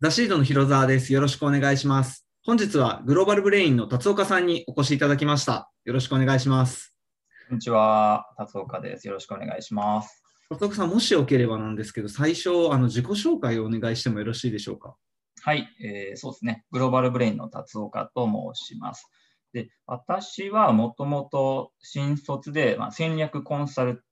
ザシードの広澤です。よろしくお願いします。本日はグローバルブレインの達岡さんにお越しいただきました。よろしくお願いします。こんにちは、達岡です。よろしくお願いします。達岡さん、もしよければなんですけど、最初、あの自己紹介をお願いしてもよろしいでしょうか？はい、えーそうですね。グローバルブレインの達岡と申します。で、私はもともと新卒で、まあ、戦略コンサル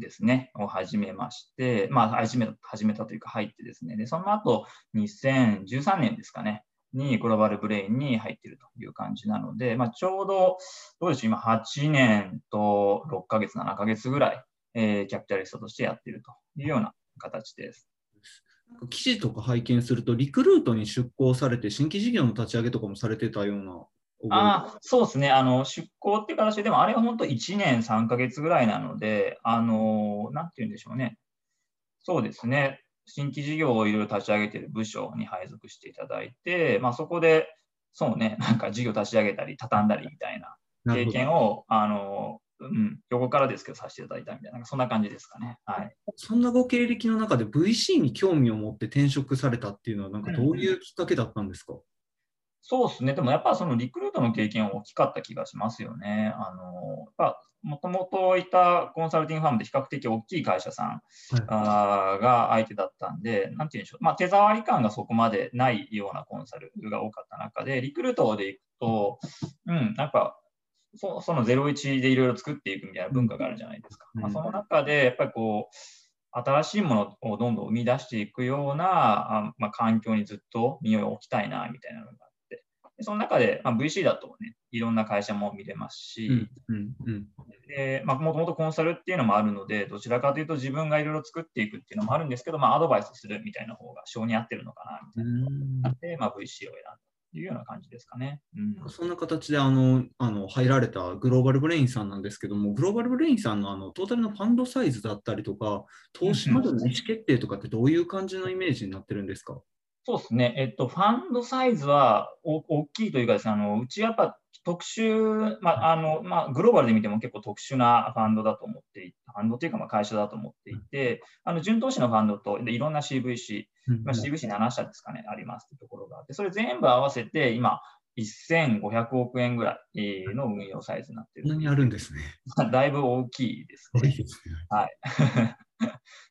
ですね、を始めまして、まあ、始め始めたというか入ってですね、で、その後、2013年ですかね、にグローバルブレインに入っているという感じなので、まあ、ちょうど、どうでしょう、今8年と6ヶ月、7ヶ月ぐらい、えーキャピタリストとしてやっているというような形です。記事とか拝見すると、リクルートに出向されて、新規事業の立ち上げとかもされてたようなああ、そうですね。あの、出向って形で、でもあれは本当1年3ヶ月ぐらいなので、あの、なんて言うんでしょうね。そうですね。新規事業をいろいろ立ち上げている部署に配属していただいて、まあそこで、そうね、なんか事業立ち上げたり、畳んだりみたいな経験を、あの、うん、横からですけどさせていただいたみたいな、そんな感じですかね。はい。そんなご経歴の中で VC に興味を持って転職されたっていうのは、なんかどういうきっかけだったんですか、そうですね。でもやっぱそのリクルートの経験は大きかった気がしますよね。あの、もともといたコンサルティングファームで比較的大きい会社さんが相手だったんで、なんて言うんでしょう。まあ手触り感がそこまでないようなコンサルが多かった中で、リクルートでいくと、うん、なんか、そその01でいろいろ作っていくみたいな文化があるじゃないですか。まあ、うんその中で、やっぱりこう、新しいものをどんどん生み出していくような、あまあ、環境にずっと身を置きたいな、みたいなのが。でその中で、まあ、VC だとね、いろんな会社も見れますし、うんうんうんで、まあ、もともとコンサルっていうのもあるので、どちらかというと自分がいろいろ作っていくっていうのもあるんですけど、まあ、アドバイスするみたいな方が性に合ってるのかな、みたいなのがあって、まあ、VC を選んだというような感じですかね。うん。そんな形であのあの入られたグローバルブレインさんなんですけども、グローバルブレインさんのあのトータルのファンドサイズだったりとか、投資までの意思決定とかってどういう感じのイメージになってるんですか？そうですね。えっと、ファンドサイズはお大きいというかですね、あのうちやっぱ特殊、まあ、あの、まあ、グローバルで見ても結構特殊なファンドだと思っていて、ファンドというかまあ会社だと思っていて、あの、純投資のファンドと、でいろんな CVC、まあ、CVC7 社ですかね、ありますというところがあって、それ全部合わせて今、1500億円ぐらいの運用サイズになっている。こんなにあるんですね。だいぶ大きいですね。すごいですね。はい。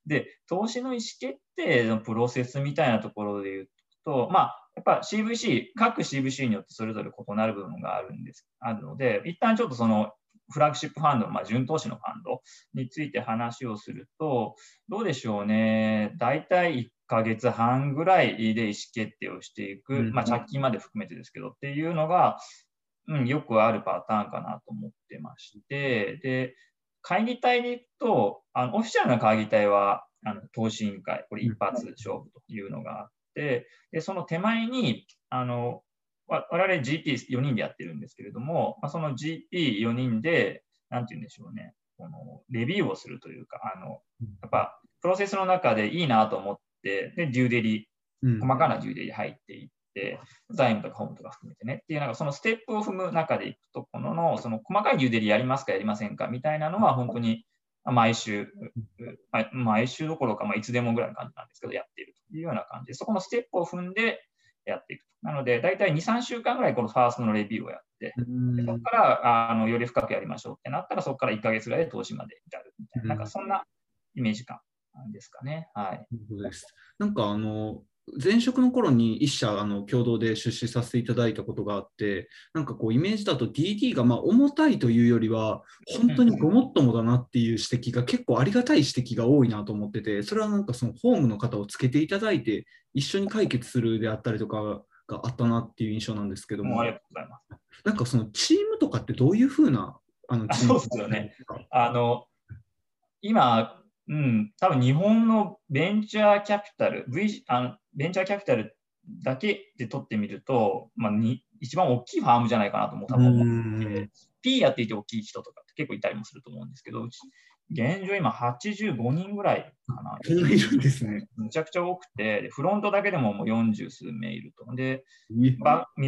で、投資の意思決定のプロセスみたいなところで言うと、まあ、やっぱ CVC、各 CVC によってそれぞれ異なる部分があるんです、あるので、一旦ちょっとそのフラッグシップファンド、まあ、純投資のファンドについて話をすると、どうでしょうね、大体1ヶ月半ぐらいで意思決定をしていく、うん。まあ、借金まで含めてですけどっていうのが、うん、よくあるパターンかなと思ってまして、で、会議体でいくと、あのオフィシャルな会議体はあの投資委員会、これ一発勝負というのがあって、でその手前に、あのわ我々 GP4 人でやってるんですけれども、まあ、その GP4 人で、なんて言うんでしょうね、このレビューをするというか、あのやっぱプロセスの中でいいなと思って、で、デューデリ、うん。細かなデューデリ入っていって、財務とかホームとか含めてねっていう、なんかそのステップを踏む中でいくところの、その細かいデューデリやりますかやりませんかみたいなのは本当にまあ毎週、まあ毎週どころか、まあ、いつでもぐらいの感じなんですけど、やっているというような感じで、そこのステップを踏んでやっていくと。なので、大体2、3週間ぐらいこのファーストのレビューをやって、そこからあのより深くやりましょうってなったら、そこから1ヶ月ぐらいで投資まで至るみたいな、なんかそんなイメージ感ですかね。はい。なるほどです。なんかあの前職の頃に一社あの共同で出資させていただいたことがあって、なんかこうイメージだと DD がまあ重たいというよりは、本当にごもっともだなっていう指摘が結構ありがたい指摘が多いなと思ってて、それはなんかそのホームの方をつけていただいて、一緒に解決するであったりとかがあったなっていう印象なんですけども。あり、がとうございます。なんかそのチームとかってどういうふうなあのあチームそうですよね。あの、今、うん、多分日本のベンチャーキャピタル、v、あのベンチャーキャピタルだけで取ってみると、まあ、に一番大きいファームじゃないかなと思う多分思ってて、P やっていて大きい人とかって結構いたりもすると思うんですけど、現状今85人ぐらいかな。いるんですね。むちゃくちゃ多くて、でフロントだけでももう40数名いると。で、ミ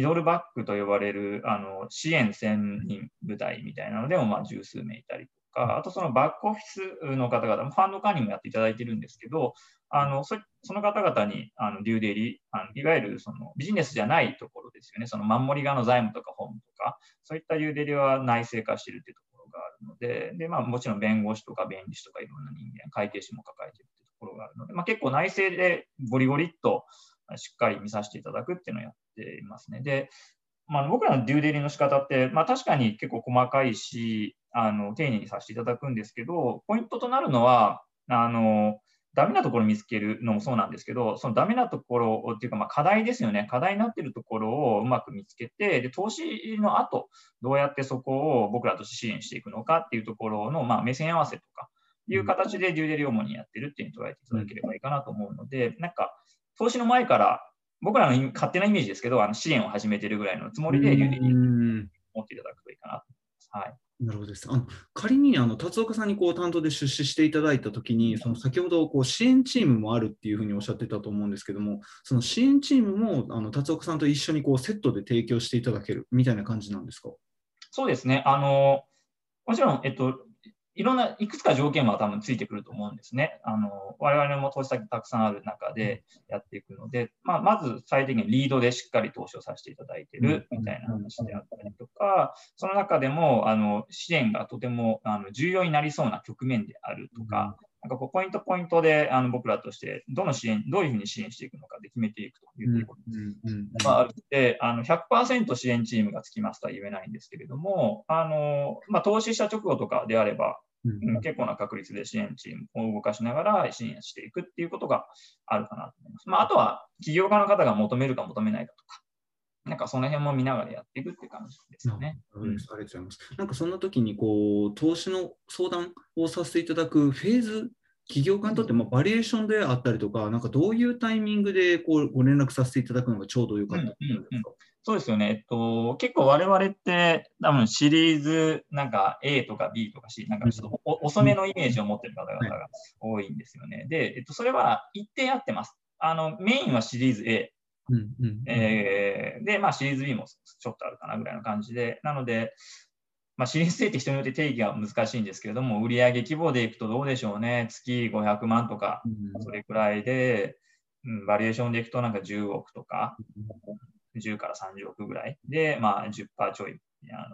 ドルバックと呼ばれるあの支援専任部隊みたいなのでもまあ十数名いたりとか、あとそのバックオフィスの方々、ファンド管理もやっていただいてるんですけど、あのそその方々にあのデューデリあのいわゆるそのビジネスじゃないところですよね、その守り側の財務とか本とか、そういったデューデリは内製化しているというところがあるので、でまあ、もちろん弁護士とか弁理士とかいろんな人間、会計士も抱えているというところがあるので、まあ、結構内政でゴリゴリっとしっかり見させていただくっていうのをやっていますね。で、まあ、僕らのデューデリの仕方って、まあ、確かに結構細かいし、あの丁寧にさせていただくんですけど、ポイントとなるのは、あのダメなところを見つけるのもそうなんですけど、そのダメなところっていうか、まあ、課題ですよね、課題になっているところをうまく見つけて、で投資の後、どうやってそこを僕らとして支援していくのかっていうところの、まあ、目線合わせとかいう形でデューデリ主にやってるっていうに捉えていただければいいかなと思うので、なんか投資の前から僕らの勝手なイメージですけど、あの支援を始めてるぐらいのつもりで、流的に持っていただくといいかなと思います。はいなるほどです。あの仮にあの達岡さんにこう担当で出資していただいたときに、その先ほどこう支援チームもあるっていうふうにおっしゃってたと思うんですけども、その支援チームもあの達岡さんと一緒にこうセットで提供していただけるみたいな感じなんですか？そうですね。あのもちろん、えっと、いろんないくつか条件は多分ついてくると思うんですね。あの我々も投資先たくさんある中でやっていくので、まあ、まず最低限リードでしっかり投資をさせていただいているみたいな話であったりとか、その中でもあの支援がとてもあの重要になりそうな局面であるとか、なんかこうポイントポイントであの僕らとしてどの支援、どういうふうに支援していくのかで決めていくというところがあるので、あの100%支援チームがつきますとは言えないんですけれども、あのまあ、投資した直後とかであれば、うん、結構な確率で支援チームを動かしながら支援していくっていうことがあるかなと思います。まあ、あとは企業家の方が求めるか求めないかとか、なんかその辺も見ながらやっていくって感じですよね。ありがとうございます。なんかそんな時にこう投資の相談をさせていただくフェーズ企業家にとってもバリエーションであったりとか、なんかどういうタイミングでこうご連絡させていただくのがちょうどよかったですか、うんそうですよね。えっと、結構我々って多分シリーズなんか A とか B とか C、なんかちょっと遅めのイメージを持ってる方々が多いんですよね。で、えっと、それは一定合ってます。あの、メインはシリーズ A。うんうん。えー、で、まあシリーズ B もちょっとあるかなぐらいの感じで、なので、まあ、シリーズ A って人によって定義が難しいんですけれども、売上規模でいくとどうでしょうね。月500万とか、それくらいで、うん、バリエーションでいくとなんか10億とか、10から30億ぐらいで、まあ10、10%ちょい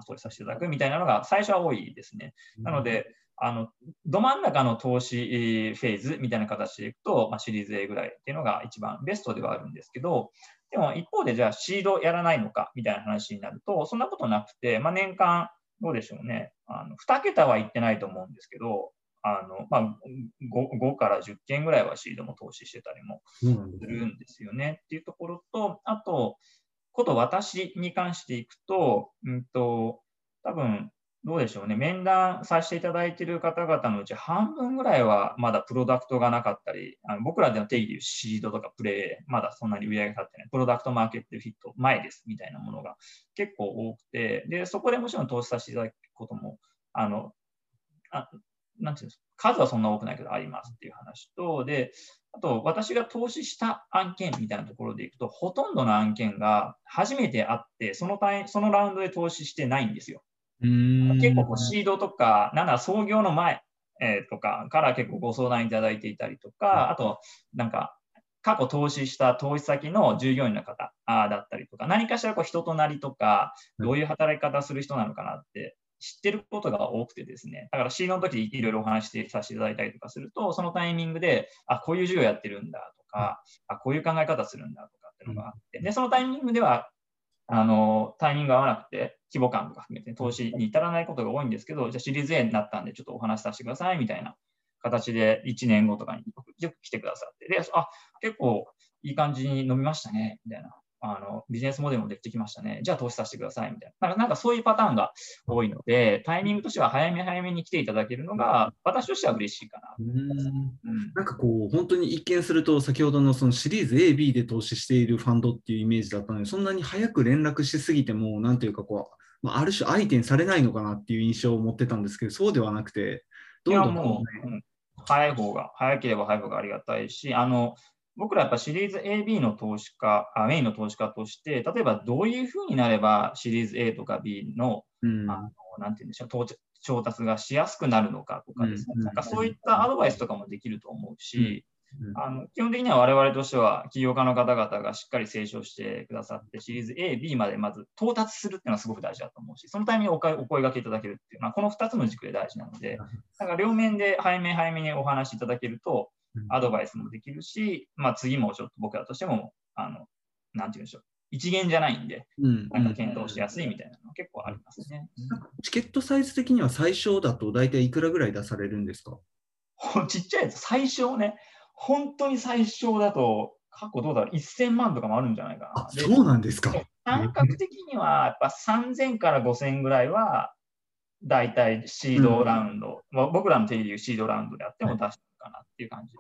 投資させていただくみたいなのが最初は多いですね。なので、あのど真ん中の投資フェーズみたいな形でいくと、まあ、シリーズ A ぐらいっていうのが一番ベストではあるんですけど、でも一方でじゃあシードやらないのかみたいな話になると、そんなことなくて、まあ、年間どうでしょうね、あの2桁はいってないと思うんですけど、あのまあ5、5, から10件ぐらいはシードも投資してたりもするんですよね。っていうところと、あと、こと私に関していくと、うんと、多分どうでしょうね、面談させていただいている方々のうち半分ぐらいはまだプロダクトがなかったり、あの僕らでの定義でいうシードとかプレイ、まだそんなに売り上げ立ってない、プロダクトマーケットフィット前ですみたいなものが結構多くて、でそこでもちろん投資させていただくことも、あのあなんていうんですか、数はそんな多くないけどありますっていう話と、であと、私が投資した案件みたいなところでいくと、ほとんどの案件が初めてあって、そのそのラウンドで投資してないんですよ。結構こうシードとか、なんなら創業の前、えー、とかから結構ご相談いただいていたりとか、あと、なんか、過去投資した投資先の従業員の方だったりとか、何かしらこう人となりとか、どういう働き方する人なのかなって知ってることが多くてですね、だからシードの時いろいろお話しさせていただいたりとかすると、そのタイミングで、あ、こういう授業やってるんだとか、あ、こういう考え方するんだとかっていうのがあって、で、そのタイミングでは、あの、タイミングが合わなくて、規模感とか含めて投資に至らないことが多いんですけど、じゃあシリーズ A になったんでちょっとお話しさせてくださいみたいな形で1年後とかによく来てくださって、で、あ、結構いい感じに伸びましたね、みたいなあのビジネスモデルもできてきましたね。じゃあ投資させてくださいみたいな。なんかなんかそういうパターンが多いので、タイミングとしては早め早めに来ていただけるのが、私としては嬉しいかな。うんなんかこう、本当に一見すると、先ほどのそのシリーズ A、B で投資しているファンドっていうイメージだったので、そんなに早く連絡しすぎても、なんというかこう、まあ、ある種相手にされないのかなっていう印象を持ってたんですけど、そうではなくて、どんどん、ね、うん、早い方が、早ければ早い方がありがたいし、あの僕らやっぱシリーズ AB の投資家、あメインの投資家として、例えばどういうふうになればシリーズ A とか B の,、うん、あのなんて言うんでしょう、調達がしやすくなるのかとかですね、なんかそういったアドバイスとかもできると思うし、あの基本的には我々としては起業家の方々がしっかり清書してくださって、シリーズ A、B までまず到達するっていうのはすごく大事だと思うし、そのタイミングでお声がけいただけるっていうのは、この2つの軸で大事なので、だから両面で早め早めにお話しいただけると、アドバイスもできるし、まあ、次もちょっと僕らとしても、あのなんて言うんでしょう、一元じゃないんで、なんか検討しやすいみたいなの結構ありますね。チケットサイズ的には最小だと大体いくらぐらい出されるんですか？ちっちゃいやつ、最小ね、本当に最小だと、過去どうだろう、1000万とかもあるんじゃないかな。そうなんですか？感覚的には、やっぱ3000から5000ぐらいは、大体シードラウンド、うん、僕らの定義でいうシードラウンドであっても出したかなっていう感じ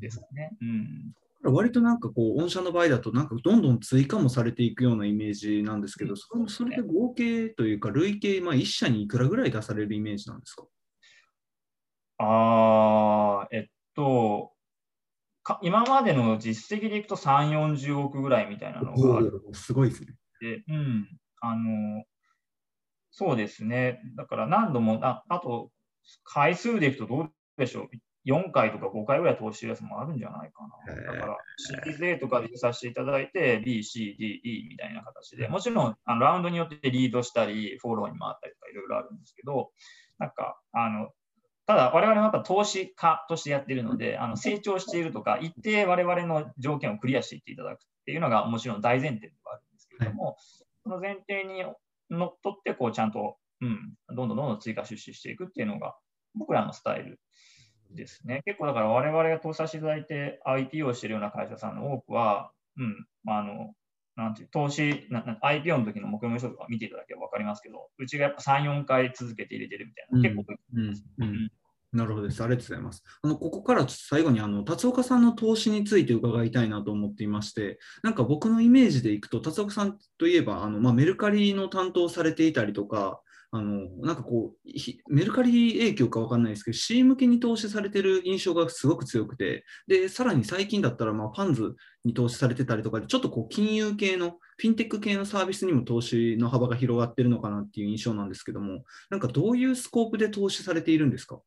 ですね。うん、割となんかこう、御社の場合だと、なんかどんどん追加もされていくようなイメージなんですけど、それそれで合計というか、累計、まあ、1社にいくらぐらい出されるイメージなんですか？あえっと、今までの実績でいくと3、40億ぐらいみたいなのがある。すごいですね。で、うん。あの、そうですね。だから何度も、ああと、回数でいくとどうでしょう？4回とか5回ぐらい投資してるやつもあるんじゃないかな。だから、シリーズ A とかでさせていただいて、B、C、D、E みたいな形で、もちろんあのラウンドによってリードしたり、フォローに回ったりとかいろいろあるんですけど、なんか、あの、ただ、我々はやっぱ投資家としてやっているので、あの成長しているとか、一定我々の条件をクリアしていっていただくっていうのがもちろん大前提ではあるんですけれども、はい、その前提にのっとって、こうちゃんと、うん、どんどんどんどん追加出資していくっていうのが僕らのスタイルですね。結構だから我々が投資させていただいて IP をしているような会社さんの多くは、うん、あの、なんていう、投資、IPO の時の目標の人とか見ていただければ分かりますけど、うちがやっぱ3、4回続けて入れてるみたいな、結構多いです、うんうんうんなるほどです。ありがとうございます。あのここから最後にあの達岡さんの投資について伺いたいなと思っていまして、なんか僕のイメージでいくと、達岡さんといえばあの、まあ、メルカリの担当されていたりとか、あのなんかこう、メルカリ影響か分かんないですけど、C 向けに投資されてる印象がすごく強くて、でさらに最近だったら、まあ、ファンズに投資されてたりとかで、ちょっとこう金融系の、フィンテック系のサービスにも投資の幅が広がってるのかなっていう印象なんですけども、なんかどういうスコープで投資されているんですか？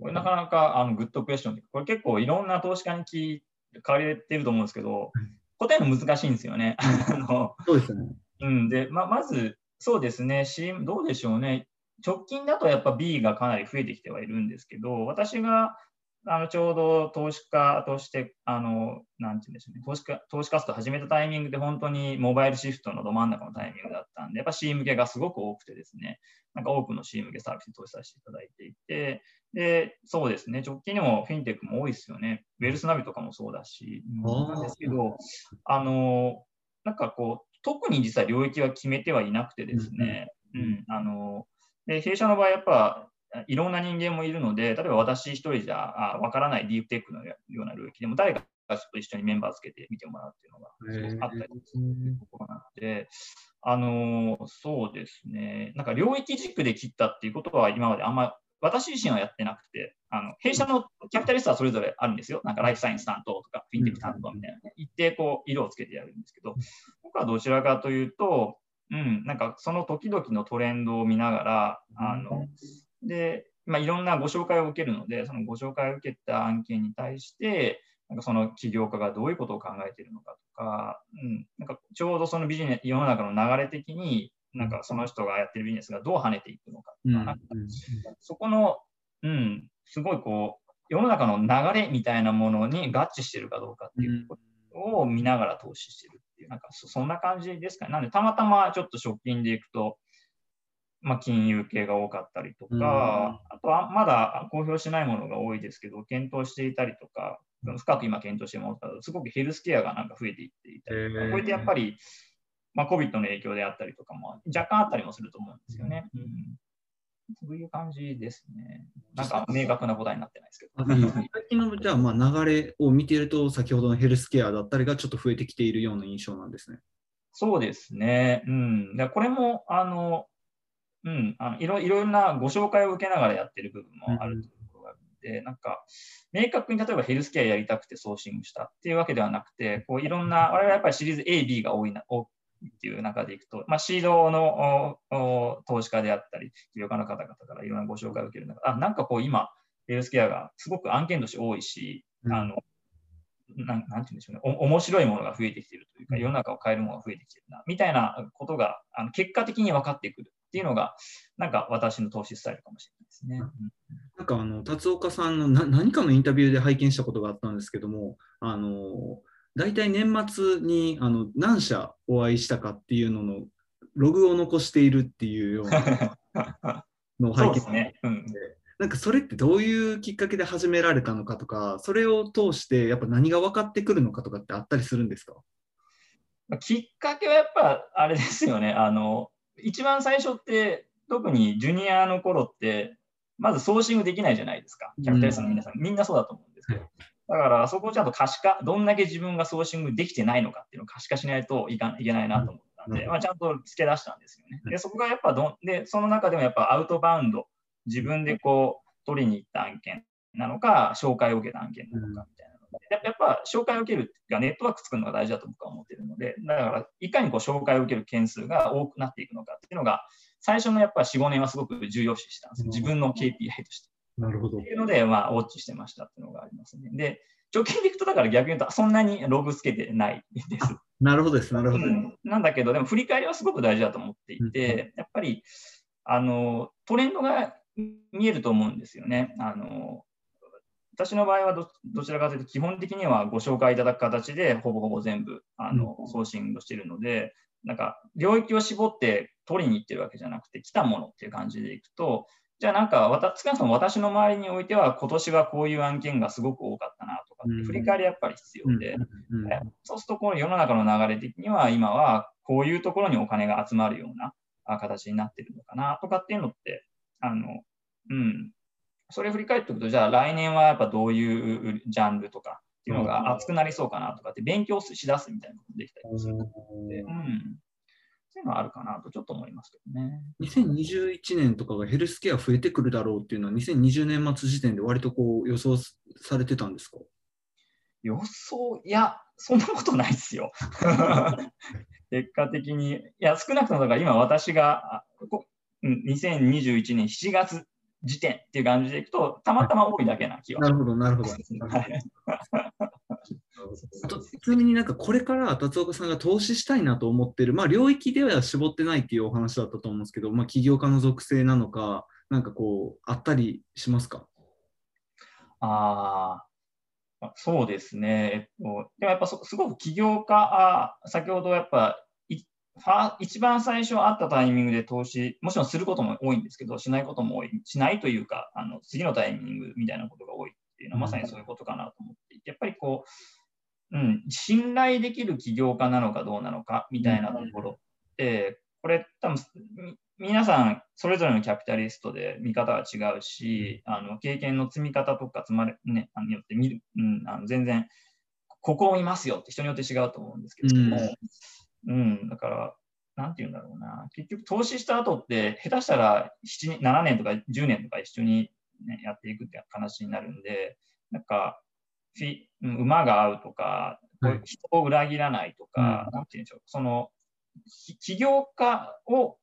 これなかなかあのグッドクエスチョンで、これ結構いろんな投資家に聞かれてると思うんですけど、答えの難しいんですよね。あのそうですね。うん、で、ままず、そうですね、どうでしょうね。直近だとやっぱ B がかなり増えてきてはいるんですけど、私があのちょうど投資家として、あのなんて言うんでしょうね。投資家、投資活動を始めたタイミングで本当にモバイルシフトのど真ん中のタイミングだったんで、やっぱ C 向けがすごく多くてですね、なんか多くの C 向けサービスに投資させていただいていて、で、そうですね、直近にもフィンテックも多いですよね。ウェルスナビとかもそうだし、なんですけど、あの、なんかこう、特に実は領域は決めてはいなくてですね、うん、うん、あの、で弊社の場合、やっぱいろんな人間もいるので、例えば私一人じゃわからないディープテックのような領域でも、誰かと一緒にメンバーつけて見てもらうっていうのがあったりするところなので、あのそうですね、なんか領域軸で切ったっていうことは今まであんま私自身はやってなくて、あの弊社のキャピタリストはそれぞれあるんですよ。なんかライフサイエンス担当とか、フィンテック担当みたいな、ね、一定こう色をつけてやるんですけど、僕はどちらかというと、うん、なんかその時々のトレンドを見ながら、あので、まあ、いろんなご紹介を受けるので、そのご紹介を受けた案件に対して、なんかその起業家がどういうことを考えているのかとか、うん、なんかちょうどそのビジネス、世の中の流れ的に、なんかその人がやってるビジネスがどう跳ねていくのかとか、かそこの、うん、すごいこう、世の中の流れみたいなものに合致しているかどうかっていうことを見ながら投資してるなんかそんな感じですかね。なんで、たまたまちょっと直近でいくと、まあ、金融系が多かったりとか、あとはまだ公表しないものが多いですけど、検討していたりとか、深く今検討してもらったすごくヘルスケアがなんか増えていっていたりとか、こうやってやっぱり、まあ、COVID の影響であったりとかも若干あったりもすると思うんですよね。うん、そういう感じですね。なんか明確な答えになってないですけど。最近のじゃあまあ流れを見ていると、先ほどのヘルスケアだったりがちょっと増えてきているような印象なんですね。そうですね。うん。でこれも、あの、うん、あのいろいろなご紹介を受けながらやってる部分もあるところがあるので、うん、なんか、明確に例えばヘルスケアやりたくてソーシングしたっていうわけではなくて、こういろんな、我々はやっぱりシリーズ A、B が多いな多っていう中でいくと、まあ、シードの投資家であったり、起業家の方々からいろんなご紹介を受ける中あなんかこう今、ヘルスケアがすごく案件として多いし、うん、あのなんなんて言うんでしょうね。お、面白いものが増えてきているというか、世の中を変えるものが増えてきているな、みたいなことがあの結果的に分かってくるっていうのが、なんか私の投資スタイルかもしれないですね。なんかあの達岡さんのな何かのインタビューで拝見したことがあったんですけども、あの大体年末にあの何社お会いしたかっていうののログを残しているっていうような のを拝見して、ねうん、なんかそれってどういうきっかけで始められたのかとか、それを通してやっぱ何が分かってくるのかとかってあったりするんですか？きっかけはやっぱあれですよね。あの一番最初って特にジュニアの頃ってまずソーシングできないじゃないですか。キャピタリストの皆さん、うん、みんなそうだと思うんですけど。だからそこをちゃんと可視化、どんだけ自分がソーシングできてないのかっていうのを可視化しないといかいけないなと思ったんで、まあ、ちゃんと付け出したんですよね。で、そこがやっぱどん、で、その中でもやっぱアウトバウンド、自分でこう取りに行った案件なのか、紹介を受けた案件なのかみたいなので、やっぱ紹介を受けるがネットワーク作るのが大事だと僕は思っているので、だからいかにこう紹介を受ける件数が多くなっていくのかっていうのが、最初のやっぱ4、5年はすごく重要視したんです自分の KPI として。なるほど。っていうので、まあ、ウォッチしてましたっていうのがありますね。で、直近でいくと、だから逆に言うと、そんなにログつけてないです。なるほどです、なるほど、なんだけど、でも振り返りはすごく大事だと思っていて、やっぱり、あの、トレンドが見えると思うんですよね。あの、私の場合はどどちらかというと、基本的にはご紹介いただく形で、ほぼほぼ全部、あの、送信をしているので、なんか、領域を絞って取りに行ってるわけじゃなくて、来たものっていう感じでいくと、じゃあなんか、少なくとも私の周りにおいては、今年はこういう案件がすごく多かったなとかって、振り返りやっぱり必要で、そうすると、この世の中の流れ的には、今はこういうところにお金が集まるような形になってるのかなとかっていうのって、あの、うん、それ振り返っておくと、じゃあ来年はやっぱどういうジャンルとかっていうのが熱くなりそうかなとかって勉強しだすみたいなことできたりするので、うん、そういうのはあるかなとちょっと思いますけどね。2021年とかがヘルスケア増えてくるだろうっていうのは、2020年末時点で割とこう予想されてたんですか？予想、いや、そんなことないですよ。結果的に、いや、少なくともだから今私が、こ2021年7月時点っていう感じでいくと、たまたま多いだけな気がなるほど、なるほど。ちなみになんかこれから達岡さんが投資したいなと思ってる、まあ領域では絞ってないっていうお話だったと思うんですけど、まあ起業家の属性なのか、なんかこう、あったりしますか？あ、そうですね。えっと、でもやっぱすごく起業家、あ先ほどやっぱ一番最初会ったタイミングで投資、もちろんすることも多いんですけど、しないことも多い、しないというか、あの次のタイミングみたいなことが多いっていうのは、まさにそういうことかなと思っていて、やっぱりこう、うん、信頼できる起業家なのかどうなのかみたいなところって、これ、多分皆さん、それぞれのキャピタリストで見方が違うし、あの経験の積み方とか積まれ、ね、によって見る、うん、あの全然、ここを見ますよって人によって違うと思うんですけども、うんうん、だから、なんて言うんだろうな。結局、投資した後って、下手したら7 7年とか10年とか一緒に、ね、やっていくって話になるんで、なんか、馬が合うとか、人を裏切らないとか、うん、なんて言うんでしょう、その、起業家を、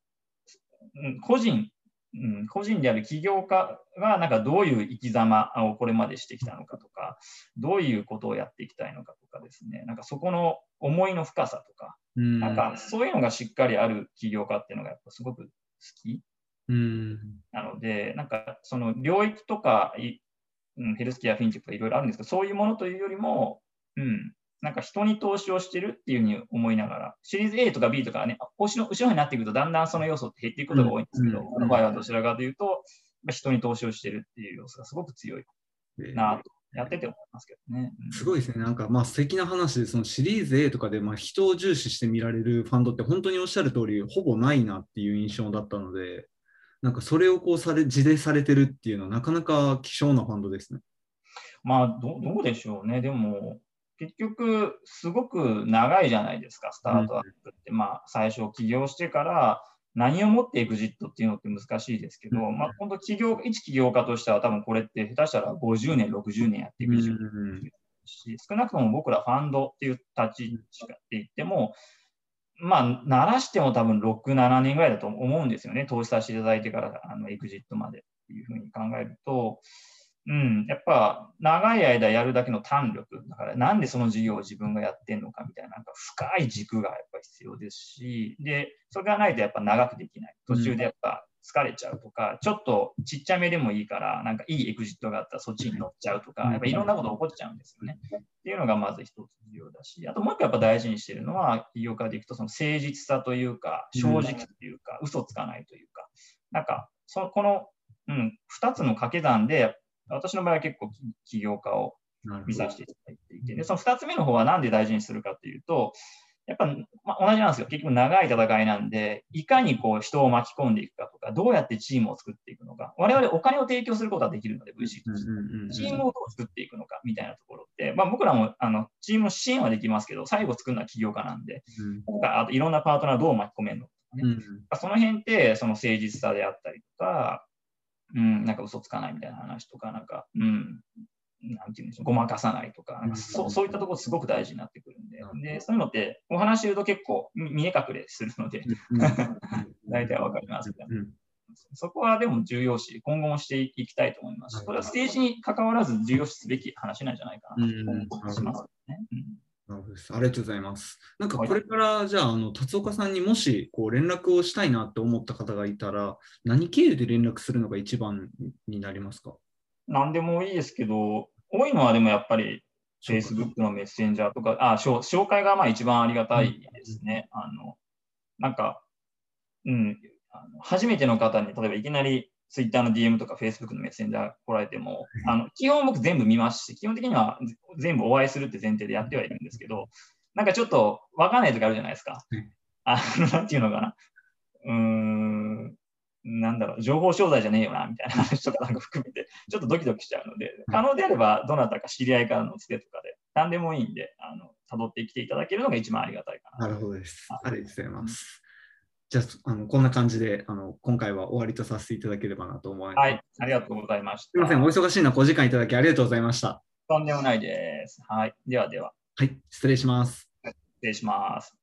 個人うん、個人である起業家がなんかどういう生き様をこれまでしてきたのかとか、どういうことをやっていきたいのかとかですね、なんかそこの思いの深さとか、うん、なんかそういうのがしっかりある起業家っていうのがやっぱすごく好き。うん、なので、なんかその領域とか、うん、ヘルスケア、フィンチェックとかいろいろあるんですけど、そういうものというよりも、うん、なんか人に投資をしてるっていうふうに思いながら、シリーズ A とか B とかね、後ろ後ろになっていくと、だんだんその要素って減っていくことが多いんですけど、この場合はどちらかというと、人に投資をしてるっていう要素がすごく強いなと。やってて思いますけどね。うん、すごいですね。なんかまあ素敵な話で、そのシリーズ A とかでまあ人を重視して見られるファンドって本当におっしゃる通り、ほぼないなっていう印象だったので、なんかそれをこうされ、自でされてるっていうのはなかなか希少なファンドですね。まあど、どうでしょうね。でも、結局、すごく長いじゃないですか、スタートアップって。うん、まあ、最初起業してから何をもってエグジットっていうのって難しいですけど、うん、まあ、本当企業、一起業家としては多分これって下手したら50年、60年やっていくし、うん、少なくとも僕らファンドっていう立ち位置って言っても、まあ、鳴らしても多分6、7年ぐらいだと思うんですよね。投資させていただいてからあのエクジットまでっていうふうに考えると、うん、やっぱ長い間やるだけの胆力、だからなんでその事業を自分がやってんのかみたいな、なんか深い軸がやっぱ必要ですし、で、それがないとやっぱ長くできない。途中でやっぱ疲れちゃうとか、ちょっとちっちゃめでもいいから、なんかいいエグジットがあったらそっちに乗っちゃうとか、やっぱいろんなこと起こっちゃうんですよね。っていうのがまず一つ重要だし、あともう一個やっぱ大事にしてるのは、企業家でいくとその誠実さというか、正直というか、嘘つかないというか、なんか、そこの、うん、二つの掛け算で、私の場合は結構起業家を見させていただいていて、でその2つ目の方は何で大事にするかっていうと、やっぱ、まあ、同じなんですよ。結局長い戦いなんで、いかにこう人を巻き込んでいくかとか、どうやってチームを作っていくのか。我々お金を提供することはできるので、VC として。チームをどう作っていくのかみたいなところって、まあ、僕らもあのチームの支援はできますけど、最後作るのは起業家なんで、うん、あといろんなパートナーどう巻き込めるのかね。うん、その辺って、その誠実さであったりとか、うん、なんか嘘つかないみたいな話とか、なんか、うん、なんていうんでしょう、ごまかさないとか、かそうそういったところすごく大事になってくるんで、でそういうのってお話言うと結構見え隠れするので、大体わかります。みたいな。そこはでも重要視、今後もしていきたいと思います。し、これはステージに関わらず重要視すべき話なんじゃないかなとします。ね。ありがとうございます。なんかこれからじゃあ、あの達岡さんにもしこう連絡をしたいなって思った方がいたら、何経由で連絡するのが一番になりますか？何でもいいですけど、多いのはでもやっぱり Facebook のメッセンジャーとか、あ紹介がまあ一番ありがたいですね。あのなんか、うん、あの初めての方に例えばいきなり Twitter の DM とか Facebook のメッセンジャー来られても、あの基本僕全部見ますし、基本的には全部お会いするって前提でやってはいるんですけど、なんかちょっとわかんない時あるじゃないですか。あの、なんていうのかな。うーん、なんだろう、情報商材じゃねえよな、みたいな 話とかなんか含めて、ちょっとドキドキしちゃうので、可能であれば、どなたか知り合いからのつてとかで、何でもいいんで、あの、辿ってきていただけるのが一番ありがたいかな。なるほどです。ありがとうございます。じゃあ、あのこんな感じであの今回は終わりとさせていただければなと思います。はい、ありがとうございました。すみません、お忙しいなお時間いただきありがとうございました。とんでもないです。はい、ではでは。はい、失礼します。失礼します。